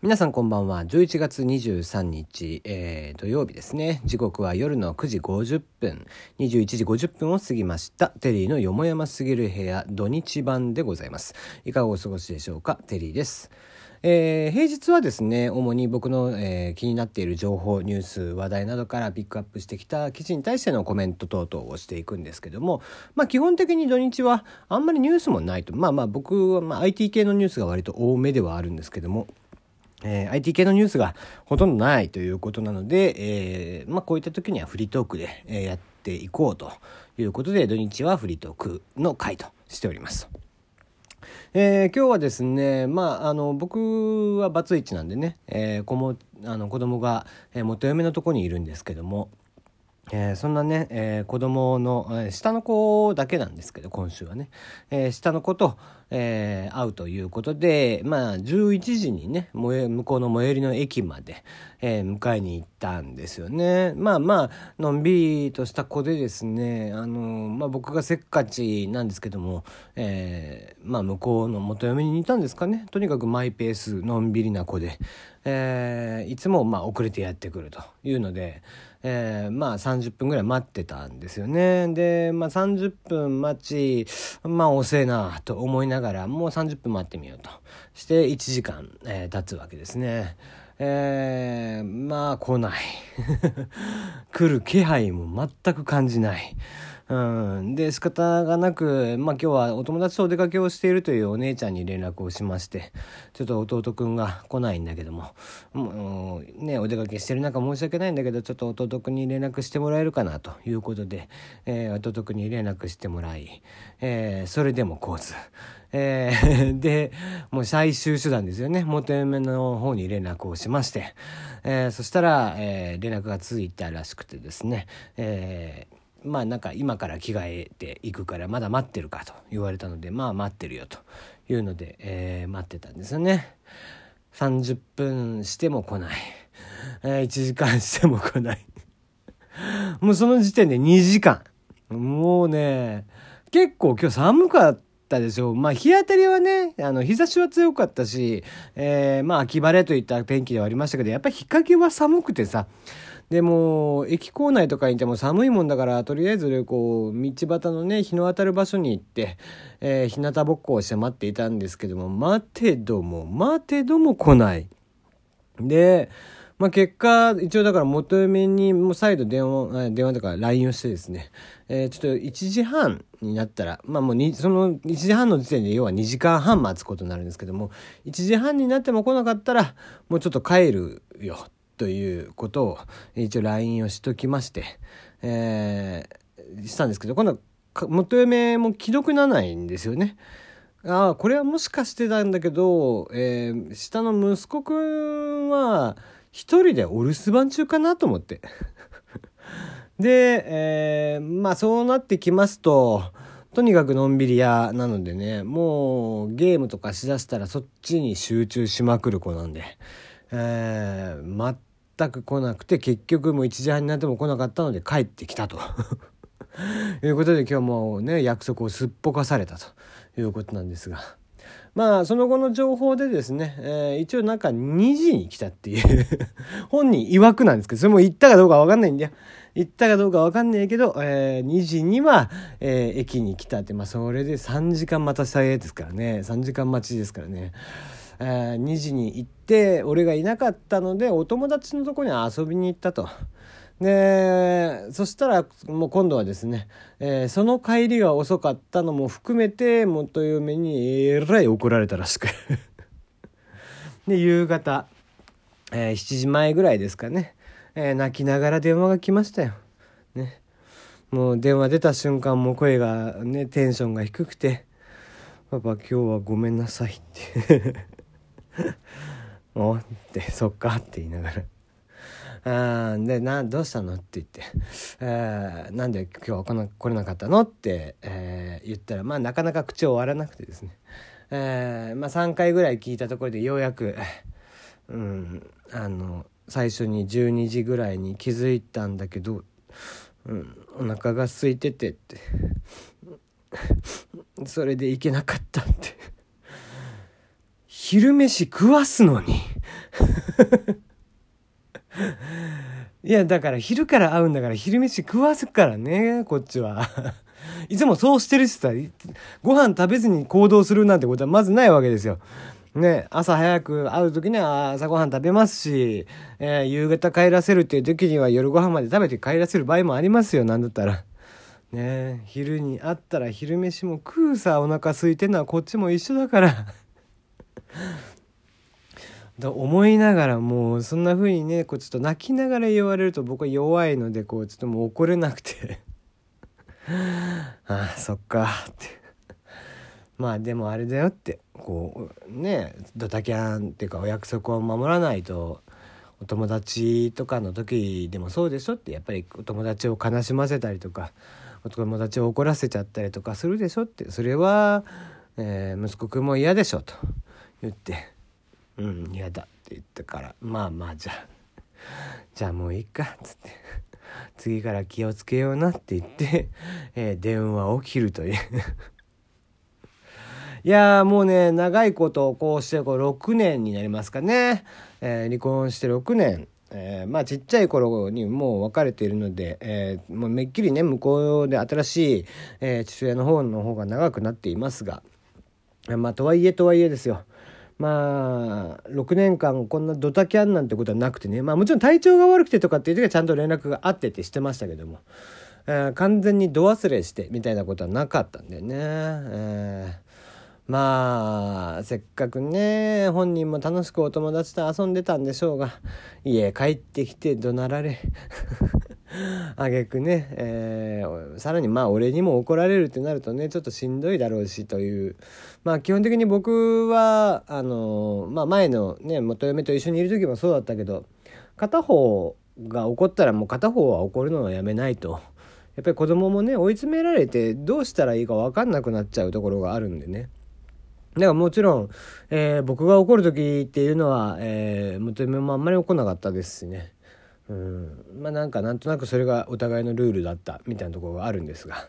皆さんこんばんは。11月23日、えー、土曜日ですね。時刻は夜の9時50分、21時50分を過ぎました。テリーのよもやますぎる部屋土日版でございます。いかがお過ごしでしょうか？テリーです。えー、平日はですね主に僕の、えー、気になっている情報ニュース話題などからピックアップしてきた記事に対してのコメント等々をしていくんですけども、まあ、基本的に土日はあんまりニュースもないとまあまあ僕は、まあ、IT 系のニュースが割と多めではあるんですけどもえー、IT 系のニュースがほとんどないということなので、えー、まあ、こういった時にはフリートークで、え、やっていこうということで、土日はフリートークの回としております。えー、今日はですね、まあ、あの、僕はバツイチなんでね、えー、子も、あの、子供が、え、元嫁のとこにいるんですけども、えー、そんなね、えー、子供の、えー、下の子だけなんですけど、今週はね、えー、下の子と、えー、会うということで、まあ、11時にね、向こうの最寄りの駅まで、えー、迎えに行ったんですよね。まあまあ、のんびりとした子でですね、あのまあ僕がせっかちなんですけども、えー、まあ向こうの元嫁に似たんですかね。とにかくマイペース、のんびりな子で、えー、いつもまあ遅れてやってくるというので、えー、まあ30分ぐらい待ってたんですよね。で、まあ30分待ち、まあ遅えなと思いながら、もう30分待ってみようと。して1時間、えー、経つわけですね。えー、まあ来ない。来る気配も全く感じない。うん、で仕方がなく、まあ、今日はお友達とお出かけをしているというお姉ちゃんに連絡をしましてちょっと弟くんが来ないんだけどももう、ね、お出かけしてる中申し訳ないんだけどちょっと弟くんに連絡してもらえるかなということで、えー、弟くんに連絡してもらい、えー、それでも来ず。えー、で、もう最終手段ですよね。元嫁の方に連絡をしまして、えー、そしたら、えー、連絡がついたらしくてですね、えー、まあなんか今から着替えていくからまだ待ってるかと言われたのでまあ待ってるよというので、えー、待ってたんですよね。30分しても来ない、えー、1時間しても来ない。もうその時点で2時間。もうね結構今日寒かったでしょう。まあ日当たりはね、あの日差しは強かったし、えー、まあ秋晴れといった天気ではありましたけど、やっぱり日陰は寒くてさ、でも駅構内とかにいても寒いもんだからとりあえずこう道端のね日の当たる場所に行って、えー、日向ぼっこをして待っていたんですけども待てども待てども来ない。でまあ、結果、一応だから元嫁にもう再度電話、電話とか LINE をしてですね、えー、ちょっと1時半になったら、まあもう、その1時半の時点で要は2時間半待つことになるんですけども、1時半になっても来なかったら、もうちょっと帰るよということを一応 LINE をしときまして、えー、したんですけど、今度は元嫁も既読ならないんですよね。ああ、これはもしかしてたんだけど、えー、下の息子くんは一人でお留守番中かなと思って。で、えー、まあそうなってきますと、とにかくのんびり屋なのでね、もうゲームとかしだしたらそっちに集中しまくる子なんで、えー、全く来なくて結局もう1時半になっても来なかったので帰ってきたと。いうことで今日もね約束をすっぽかされたということなんですが。まあその後の情報でですね、えー、一応なんか2時に来たっていう。本人曰くなんですけどそれも行ったかどうか分かんないんだよ。行ったかどうか分かんないけど、えー、2時には、えー、駅に来たって。まあそれで3時間待たされですからね。3時間待ちですからね、2時に行って俺がいなかったのでお友達のとこに遊びに行ったと。でそしたらもう今度はですね、えー、その帰りが遅かったのも含めて元嫁にえらい怒られたらしく で夕方、えー、7時前ぐらいですかね、えー、泣きながら電話が来ましたよ。ね、もう電話出た瞬間も声がねテンションが低くて「パパ今日はごめんなさい」って おってそっかって言いながら。あでなどうしたのって言って、えー、なんで今日は来な来れなかったのって、えー、言ったらまあなかなか口を割らなくてですね、えー、まあ、3回ぐらい聞いたところでようやく、うん、あの最初に12時ぐらいに気づいたんだけど、うん、お腹が空いててってそれで行けなかったって。昼飯食わすのに いやだから昼から会うんだから昼飯食わすからねこっちはいつもそうしてるしさご飯食べずに行動するなんてことはまずないわけですよね、朝早く会う時には朝ごはん食べますし、えー、夕方帰らせるっていう時には夜ご飯まで食べて帰らせる場合もありますよ、なんだったら。ね昼に会ったら昼飯も食うさ、お腹空いてんのはこっちも一緒だから。と思いながらもうそんな風にねこうちょっと泣きながら言われると僕は弱いのでこうちょっともう怒れなくて。ああそっか。って。まあでもあれだよって。こうねドタキャンっていうかお約束を守らないとお友達とかの時でもそうでしょって。やっぱりお友達を悲しませたりとかお友達を怒らせちゃったりとかするでしょって。それは、えー、息子くんも嫌でしょと。言って「うん嫌だ」って言ったから「まあまあじゃあ。じゃあもういいか」っつって「次から気をつけような」って言って、えー、電話を切るという。いやもうね、長いことこうしてこう6年になりますかね。えー、離婚して6年。えー、まあちっちゃい頃にもう別れているので、えー、もうめっきりね、向こうで新しい、えー、父親の方の方が長くなっていますが、まあとはいえとはいえですよ。まあ、6年間こんなドタキャンなんてことはなくてね、まあもちろん体調が悪くてとかっていう時はちゃんと連絡があってってしてましたけども、えー、完全に度忘れしてみたいなことはなかったんでね、えーまあ、せっかくね、本人も楽しくお友達と遊んでたんでしょうが、家帰ってきて怒鳴られ、あげくね、えー、さらにまあ俺にも怒られるってなるとね、ちょっとしんどいだろうしという、まあ基本的に僕は、あの、まあ前のね、元嫁と一緒にいる時もそうだったけど、片方が怒ったらもう片方は怒るのはやめないと。やっぱり子供もね追い詰められてどうしたらいいか分かんなくなっちゃうところがあるんでねだからもちろん、えー、僕が怒る時っていうのは、えー、元嫁もあんまり怒んなかったですしね。うん、まあなんかなんとなくそれがお互いのルールだったみたいなところがあるんですが、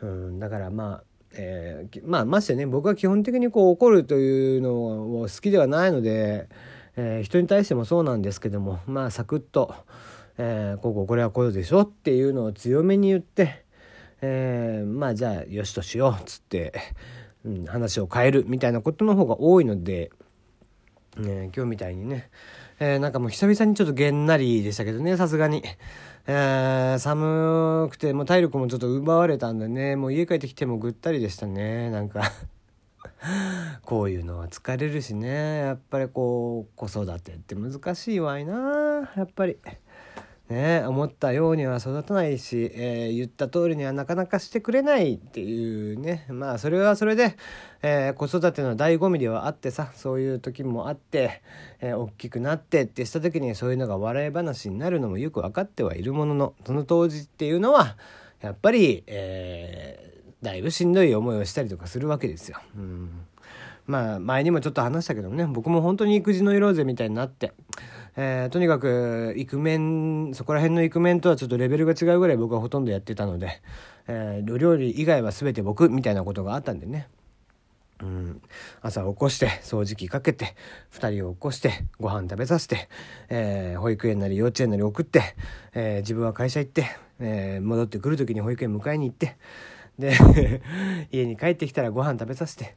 うん、だからまあ、えー、まあましてね僕は基本的にこう怒るというのを好きではないので、えー、人に対してもそうなんですけどもまあサクッと、えー、こここれはこうでしょっていうのを強めに言って、えー、まあじゃあよしとしようっつって。うん、話を変えるみたいなことの方が多いので、ね、今日みたいにね、えー、なんかもう久々にちょっとげんなりでしたけどね、さすがに。えー、寒くて、もう体力もちょっと奪われたんでね、もう家帰ってきてもぐったりでしたね、なんか こういうのは疲れるしね、やっぱりこう、子育てって難しいわいな、やっぱり。ね、思ったようには育たないし、えー、言った通りにはなかなかしてくれないっていうねまあそれはそれで、えー、子育ての醍醐味ではあってさそういう時もあって、えー、大きくなってってした時にそういうのが笑い話になるのもよく分かってはいるもののその当時っていうのはやっぱり、えー、だいぶしんどい思いをしたりとかするわけですよ。うんまあ前にもちょっと話したけどもね僕も本当に育児の色ぜみたいになって。えー、とにかくイクメンそこら辺のイクメンとはちょっとレベルが違うぐらい僕はほとんどやってたので、えー、料理以外は全て僕みたいなことがあったんでねうん、朝起こして掃除機かけて2人を起こしてご飯食べさせて、えー、保育園なり幼稚園なり送って、えー、自分は会社行って、えー、戻ってくる時に保育園迎えに行ってで 家に帰ってきたらご飯食べさせて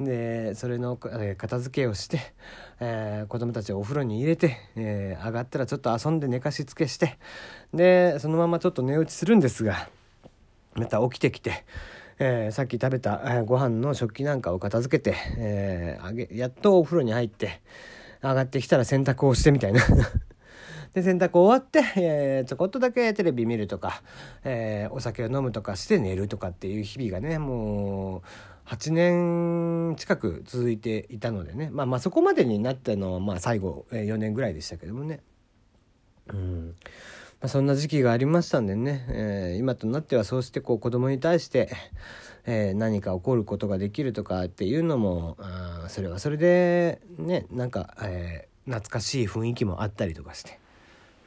でそれの、片付けをして、えー、子供たちをお風呂に入れて、えー、上がったらちょっと遊んで寝かしつけしてでそのままちょっと寝落ちするんですがまた起きてきて。えー、さっき食べた、えー、ご飯の食器なんかを片付けて、えー、あげやっとお風呂に入って上がってきたら洗濯をしてみたいな で洗濯終わって、えー、ちょこっとだけテレビ見るとか、えー、お酒を飲むとかして寝るとかっていう日々がねもう8年近く続いていたのでね、まあ、まあそこまでになったのはまあ最後4年ぐらいでしたけどもね。うん。まあ、そんな時期がありましたんでね、えー、今となってはそうしてこう子供に対して、えー、何か起こることができるとかっていうのもあそれはそれでねなんか、えー、懐かしい雰囲気もあったりとかして、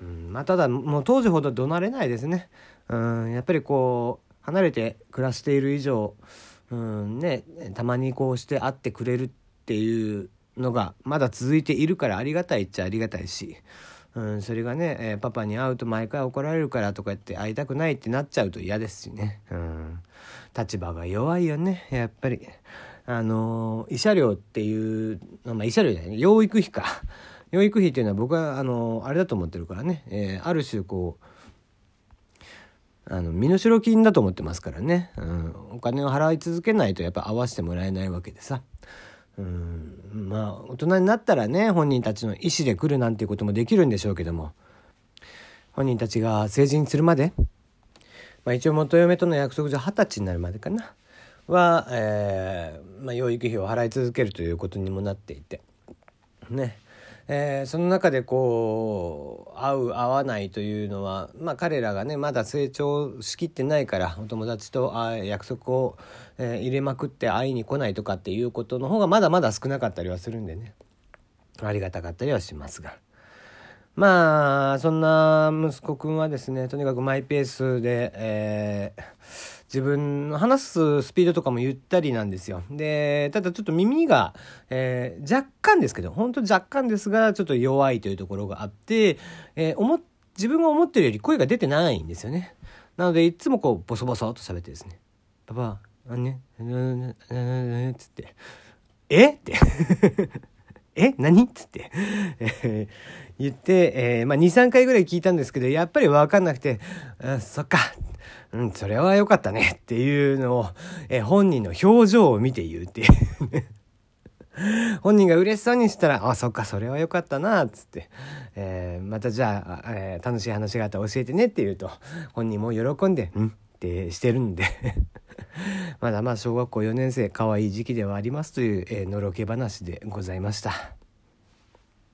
うん。まあ、ただもう当時ほど怒鳴れないですね。うん。やっぱりこう離れて暮らしている以上うんね、たまにこうして会ってくれるっていうのがまだ続いているからありがたいっちゃありがたいし、うん、それがね、えー、パパに会うと毎回怒られるからとか言って会いたくないってなっちゃうと嫌ですしね、うん、立場が弱いよねやっぱり。あの慰謝料っていうまあ慰謝料じゃない養育費か。養育費っていうのは僕はあのあれだと思ってるからね、えー、ある種こうあの身代金だと思ってますからね、うん、お金を払い続けないとやっぱ合わせてもらえないわけでさ。うん、まあ大人になったらね本人たちの意思で来るなんていうこともできるんでしょうけども。本人たちが成人するまで、まあ、一応元嫁との約束上二十歳になるまでかな。は、えーまあ、養育費を払い続けるということにもなっていて。ね。えー、その中でこう会う会わないというのは、まあ、彼らがねまだ成長しきってないからお友達とあ約束を、えー、入れまくって会いに来ないとかっていうことの方がまだまだ少なかったりはするんでねありがたかったりはしますが。まあそんな息子くんはですねとにかくマイペースで、えー、自分の話すスピードとかもゆったりなんですよ。でただちょっと耳が、えー、若干ですけど本当若干ですがちょっと弱いというところがあって、えー、自分が思ってるより声が出てないんですよね。なのでいつもこうボソボソと喋ってですね「パパあね」つって「えっ?」てえ何？っ つって、言って、えー、まあ、2、3回ぐらい聞いたんですけど、やっぱりわかんなくて、あそっか、うん、それは良かったねっていうのを、えー、本人の表情を見て言うっていう。本人が嬉しそうにしたら、あ、そっか、それは良かったな、っつって、えー、またじゃあ、えー、楽しい話があったら教えてねって言うと、本人も喜んで、んってしてるんで。まだまあ小学校4年生可愛い時期ではありますという、えー、のろけ話でございました。